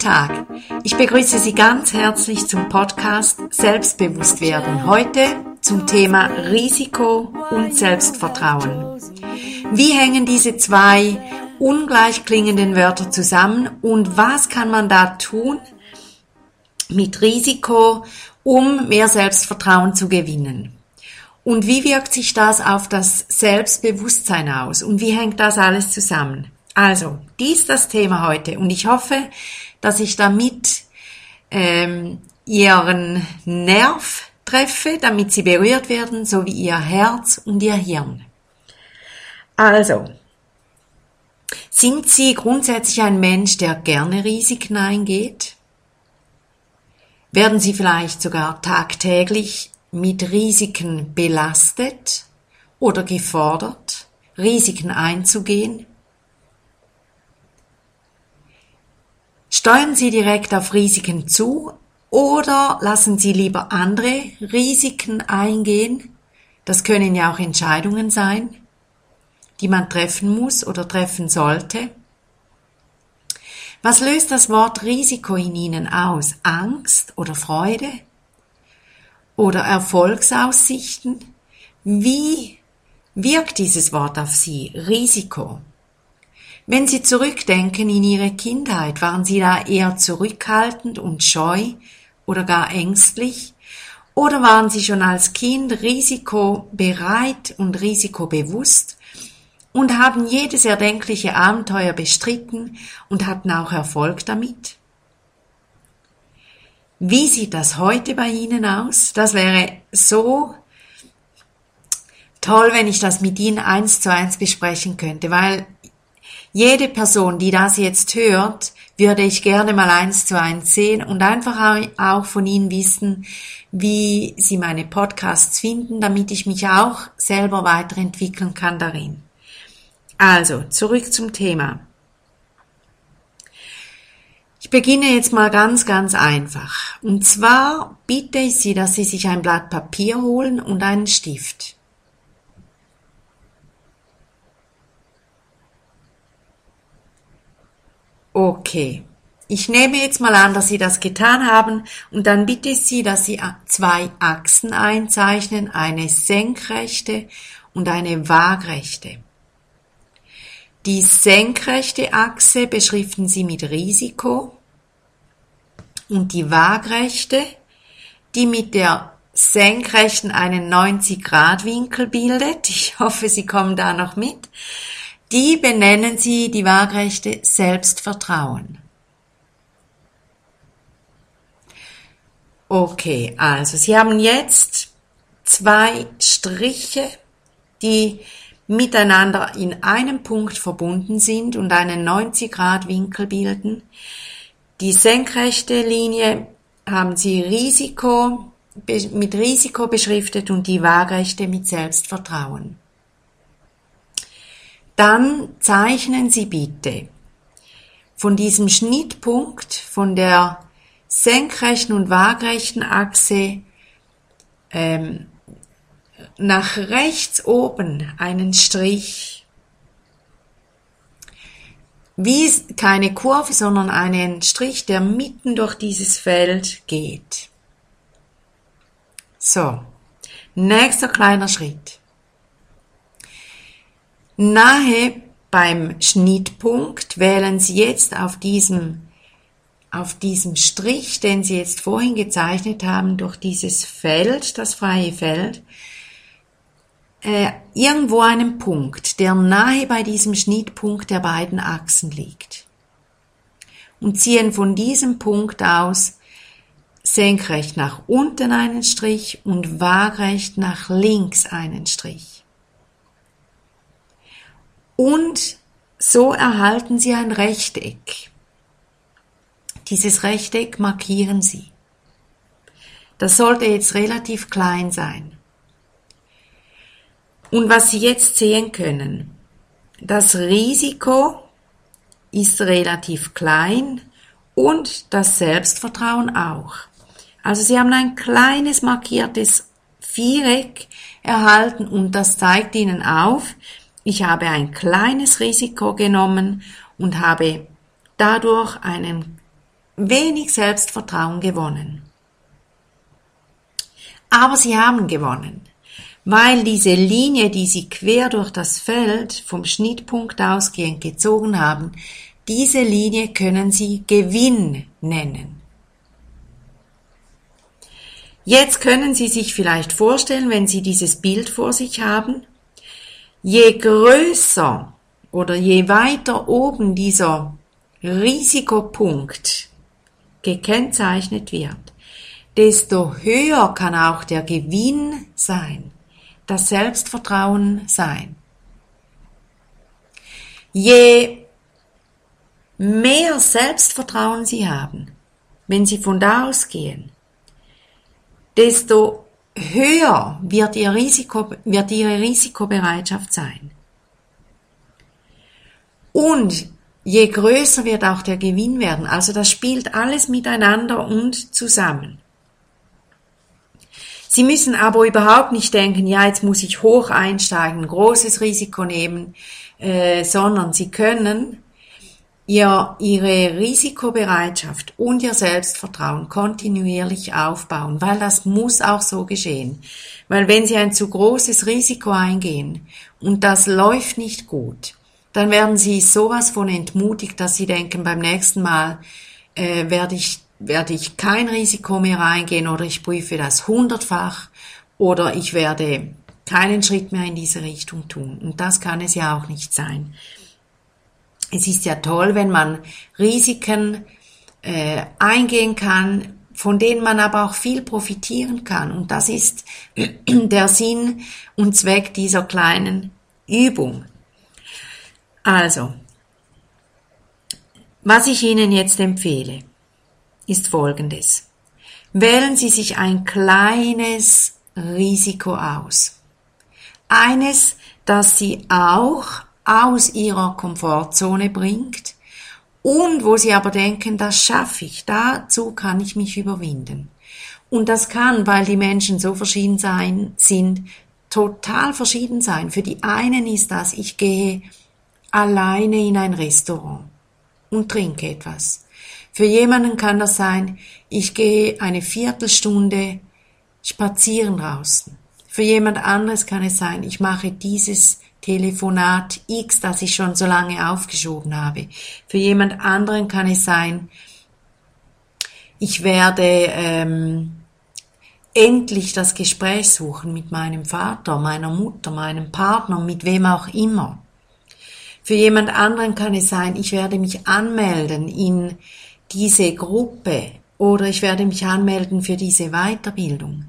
Tag, ich begrüße Sie ganz herzlich zum Podcast Selbstbewusst werden. Heute zum Thema Risiko und Selbstvertrauen. Wie hängen diese zwei ungleich klingenden Wörter zusammen und was kann man da tun mit Risiko, um mehr Selbstvertrauen zu gewinnen? Und wie wirkt sich das auf das Selbstbewusstsein aus? Und wie hängt das alles zusammen? Also, dies das Thema heute und ich hoffe, dass ich damit ähm, Ihren Nerv treffe, damit Sie berührt werden, so wie Ihr Herz und Ihr Hirn. Also, sind Sie grundsätzlich ein Mensch, der gerne Risiken eingeht? Werden Sie vielleicht sogar tagtäglich mit Risiken belastet oder gefordert, Risiken einzugehen? Steuern Sie direkt auf Risiken zu oder lassen Sie lieber andere Risiken eingehen? Das können ja auch Entscheidungen sein, die man treffen muss oder treffen sollte. Was löst das Wort Risiko in Ihnen aus? Angst oder Freude? Oder Erfolgsaussichten? Wie wirkt dieses Wort auf Sie? Risiko. Wenn Sie zurückdenken in Ihre Kindheit, waren Sie da eher zurückhaltend und scheu oder gar ängstlich? Oder waren Sie schon als Kind risikobereit und risikobewusst und haben jedes erdenkliche Abenteuer bestritten und hatten auch Erfolg damit? Wie sieht das heute bei Ihnen aus? Das wäre so toll, wenn ich das mit Ihnen eins zu eins besprechen könnte, weil jede Person, die das jetzt hört, würde ich gerne mal eins zu eins sehen und einfach auch von Ihnen wissen, wie Sie meine Podcasts finden, damit ich mich auch selber weiterentwickeln kann darin. Also, zurück zum Thema. Ich beginne jetzt mal ganz, ganz einfach. Und zwar bitte ich Sie, dass Sie sich ein Blatt Papier holen und einen Stift. Okay. Ich nehme jetzt mal an, dass Sie das getan haben und dann bitte ich Sie, dass Sie zwei Achsen einzeichnen, eine senkrechte und eine waagrechte. Die senkrechte Achse beschriften Sie mit Risiko und die waagrechte, die mit der senkrechten einen 90 Grad Winkel bildet, ich hoffe, Sie kommen da noch mit, die benennen sie die waagrechte Selbstvertrauen. Okay, also Sie haben jetzt zwei Striche, die miteinander in einem Punkt verbunden sind und einen 90 Grad Winkel bilden. Die senkrechte Linie haben Sie Risiko, mit Risiko beschriftet und die waagrechte mit Selbstvertrauen. Dann zeichnen Sie bitte von diesem Schnittpunkt von der senkrechten und waagrechten Achse ähm, nach rechts oben einen Strich. Wie keine Kurve, sondern einen Strich, der mitten durch dieses Feld geht. So, nächster kleiner Schritt. Nahe beim Schnittpunkt wählen Sie jetzt auf diesem, auf diesem Strich, den Sie jetzt vorhin gezeichnet haben, durch dieses Feld, das freie Feld, äh, irgendwo einen Punkt, der nahe bei diesem Schnittpunkt der beiden Achsen liegt. Und ziehen von diesem Punkt aus senkrecht nach unten einen Strich und waagrecht nach links einen Strich. Und so erhalten Sie ein Rechteck. Dieses Rechteck markieren Sie. Das sollte jetzt relativ klein sein. Und was Sie jetzt sehen können, das Risiko ist relativ klein und das Selbstvertrauen auch. Also Sie haben ein kleines markiertes Viereck erhalten und das zeigt Ihnen auf, ich habe ein kleines Risiko genommen und habe dadurch einen wenig Selbstvertrauen gewonnen. Aber sie haben gewonnen, weil diese Linie, die sie quer durch das Feld vom Schnittpunkt ausgehend gezogen haben, diese Linie können sie Gewinn nennen. Jetzt können Sie sich vielleicht vorstellen, wenn Sie dieses Bild vor sich haben, je größer oder je weiter oben dieser Risikopunkt gekennzeichnet wird, desto höher kann auch der Gewinn sein, das Selbstvertrauen sein. Je mehr Selbstvertrauen Sie haben, wenn Sie von da ausgehen, desto höher wird, ihr Risiko, wird Ihre Risikobereitschaft sein. Und je größer wird auch der Gewinn werden. Also das spielt alles miteinander und zusammen. Sie müssen aber überhaupt nicht denken, ja, jetzt muss ich hoch einsteigen, großes Risiko nehmen, äh, sondern Sie können ihr, Ihre Risikobereitschaft und Ihr Selbstvertrauen kontinuierlich aufbauen, weil das muss auch so geschehen. Weil wenn Sie ein zu großes Risiko eingehen und das läuft nicht gut, dann werden Sie sowas von entmutigt, dass Sie denken, beim nächsten Mal äh, werde ich werde ich kein Risiko mehr eingehen oder ich prüfe das hundertfach oder ich werde keinen Schritt mehr in diese Richtung tun. Und das kann es ja auch nicht sein. Es ist ja toll, wenn man Risiken äh, eingehen kann, von denen man aber auch viel profitieren kann. Und das ist der Sinn und Zweck dieser kleinen Übung. Also, was ich Ihnen jetzt empfehle, ist folgendes. Wählen Sie sich ein kleines Risiko aus. Eines, das Sie auch aus Ihrer Komfortzone bringt und wo Sie aber denken, das schaffe ich, dazu kann ich mich überwinden. Und das kann, weil die Menschen so verschieden sein, sind, total verschieden sein. Für die einen ist das, ich gehe alleine in ein Restaurant und trinke etwas. Für jemanden kann das sein, ich gehe eine Viertelstunde spazieren draußen. Für jemand anderes kann es sein, ich mache dieses Telefonat X, das ich schon so lange aufgeschoben habe. Für jemand anderen kann es sein, ich werde ähm, endlich das Gespräch suchen mit meinem Vater, meiner Mutter, meinem Partner, mit wem auch immer. Für jemand anderen kann es sein, ich werde mich anmelden in diese Gruppe oder ich werde mich anmelden für diese Weiterbildung.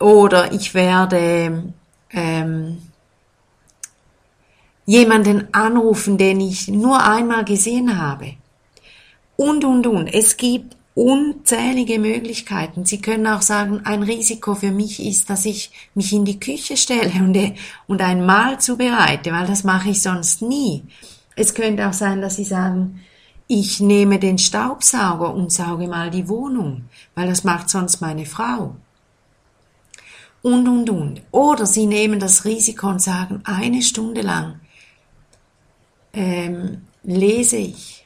Oder ich werde ähm, jemanden anrufen, den ich nur einmal gesehen habe. Und, und, und. Es gibt unzählige Möglichkeiten. Sie können auch sagen, ein Risiko für mich ist, dass ich mich in die Küche stelle und, und ein Mahl zubereite, weil das mache ich sonst nie. Es könnte auch sein, dass Sie sagen, ich nehme den Staubsauger und sauge mal die Wohnung, weil das macht sonst meine Frau. Und, und, und. Oder sie nehmen das Risiko und sagen, eine Stunde lang ähm, lese ich.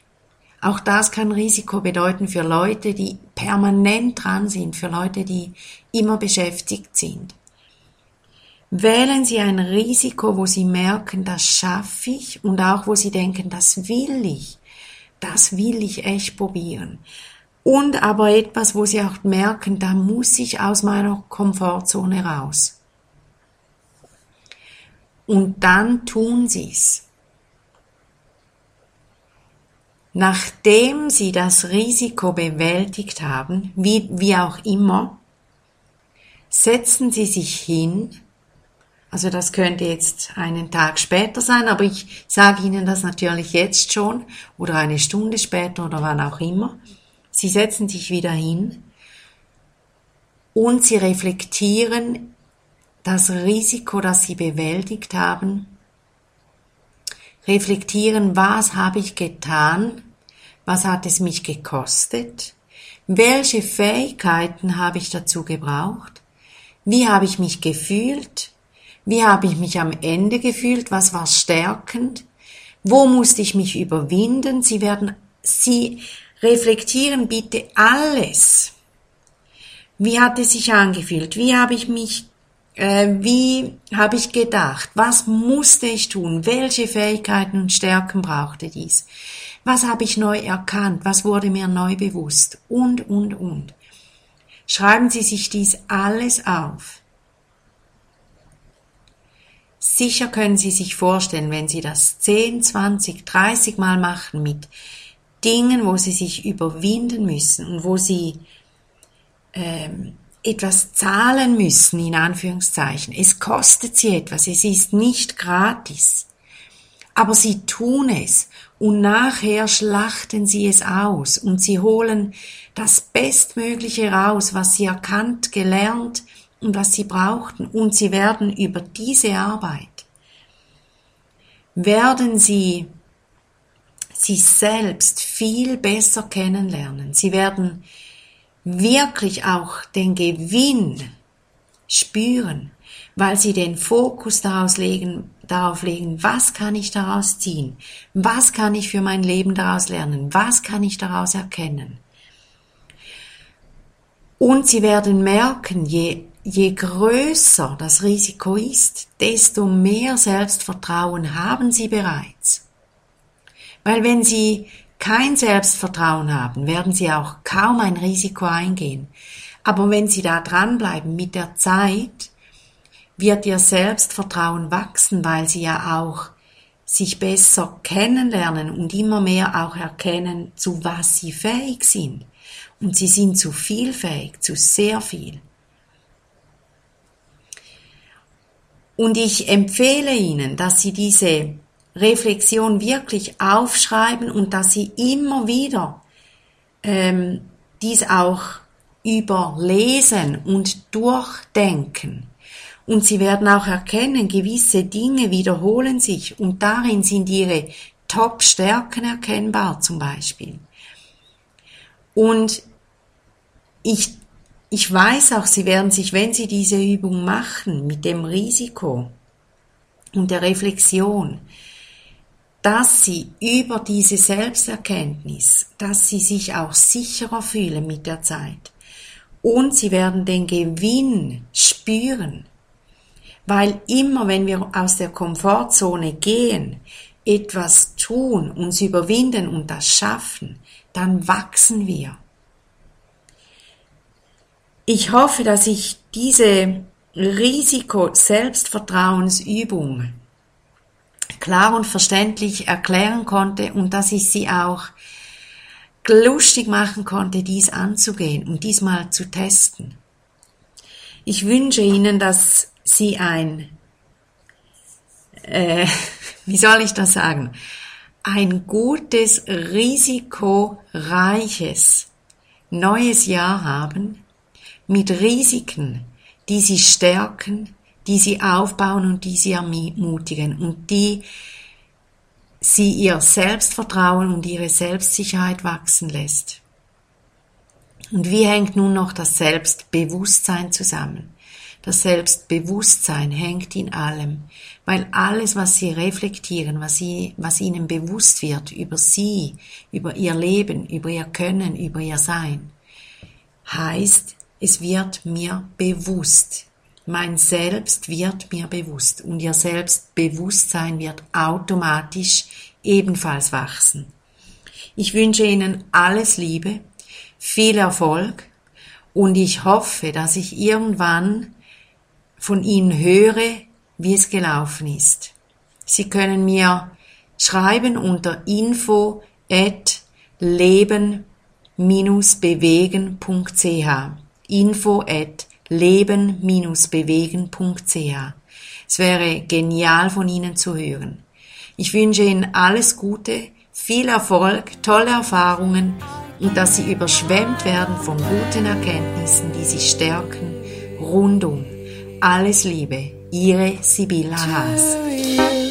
Auch das kann Risiko bedeuten für Leute, die permanent dran sind, für Leute, die immer beschäftigt sind. Wählen Sie ein Risiko, wo Sie merken, das schaffe ich und auch wo Sie denken, das will ich das will ich echt probieren. Und aber etwas, wo sie auch merken, da muss ich aus meiner Komfortzone raus. Und dann tun sie es. Nachdem sie das Risiko bewältigt haben, wie, wie auch immer, setzen sie sich hin also das könnte jetzt einen Tag später sein, aber ich sage Ihnen das natürlich jetzt schon oder eine Stunde später oder wann auch immer. Sie setzen sich wieder hin und Sie reflektieren das Risiko, das Sie bewältigt haben. Reflektieren, was habe ich getan? Was hat es mich gekostet? Welche Fähigkeiten habe ich dazu gebraucht? Wie habe ich mich gefühlt? Wie habe ich mich am Ende gefühlt? Was war stärkend? Wo musste ich mich überwinden? Sie werden Sie reflektieren bitte alles. Wie hat es sich angefühlt? Wie habe ich mich, äh, wie habe ich gedacht? Was musste ich tun? Welche Fähigkeiten und Stärken brauchte dies? Was habe ich neu erkannt? Was wurde mir neu bewusst? Und, und, und. Schreiben Sie sich dies alles auf. Sicher können Sie sich vorstellen, wenn Sie das 10, 20, 30 Mal machen mit Dingen, wo Sie sich überwinden müssen und wo Sie ähm, etwas zahlen müssen, in Anführungszeichen. Es kostet Sie etwas, es ist nicht gratis. Aber Sie tun es und nachher schlachten Sie es aus und Sie holen das Bestmögliche raus, was Sie erkannt, gelernt, und was sie brauchten und sie werden über diese Arbeit, werden sie sich selbst viel besser kennenlernen. Sie werden wirklich auch den Gewinn spüren, weil sie den Fokus daraus legen, darauf legen, was kann ich daraus ziehen, was kann ich für mein Leben daraus lernen, was kann ich daraus erkennen. Und sie werden merken, je je größer das Risiko ist, desto mehr Selbstvertrauen haben Sie bereits. Weil wenn Sie kein Selbstvertrauen haben, werden Sie auch kaum ein Risiko eingehen. Aber wenn Sie da dranbleiben mit der Zeit, wird Ihr Selbstvertrauen wachsen, weil Sie ja auch sich besser kennenlernen und immer mehr auch erkennen, zu was Sie fähig sind. Und Sie sind zu viel fähig, zu sehr viel. Und ich empfehle Ihnen, dass Sie diese Reflexion wirklich aufschreiben und dass Sie immer wieder ähm, dies auch überlesen und durchdenken. Und Sie werden auch erkennen, gewisse Dinge wiederholen sich und darin sind Ihre Top-Stärken erkennbar zum Beispiel. Und ich ich weiß auch, Sie werden sich, wenn Sie diese Übung machen, mit dem Risiko und der Reflexion, dass Sie über diese Selbsterkenntnis, dass Sie sich auch sicherer fühlen mit der Zeit. Und Sie werden den Gewinn spüren. Weil immer, wenn wir aus der Komfortzone gehen, etwas tun, uns überwinden und das schaffen, dann wachsen wir. Ich hoffe, dass ich diese Risiko-Selbstvertrauensübung klar und verständlich erklären konnte und dass ich sie auch lustig machen konnte, dies anzugehen und diesmal zu testen. Ich wünsche Ihnen, dass Sie ein, äh, wie soll ich das sagen, ein gutes, risikoreiches neues Jahr haben, mit Risiken, die sie stärken, die sie aufbauen und die sie ermutigen und die sie ihr Selbstvertrauen und ihre Selbstsicherheit wachsen lässt. Und wie hängt nun noch das Selbstbewusstsein zusammen? Das Selbstbewusstsein hängt in allem, weil alles, was sie reflektieren, was, sie, was ihnen bewusst wird über sie, über ihr Leben, über ihr Können, über ihr Sein, heißt, es wird mir bewusst. Mein Selbst wird mir bewusst und ihr Selbstbewusstsein wird automatisch ebenfalls wachsen. Ich wünsche Ihnen alles Liebe, viel Erfolg und ich hoffe, dass ich irgendwann von Ihnen höre, wie es gelaufen ist. Sie können mir schreiben unter info at leben-bewegen.ch info at leben-bewegen.ch. Es wäre genial von Ihnen zu hören. Ich wünsche Ihnen alles Gute, viel Erfolg, tolle Erfahrungen und dass Sie überschwemmt werden von guten Erkenntnissen, die Sie stärken, rundum. Alles Liebe, Ihre Sibylla Haas.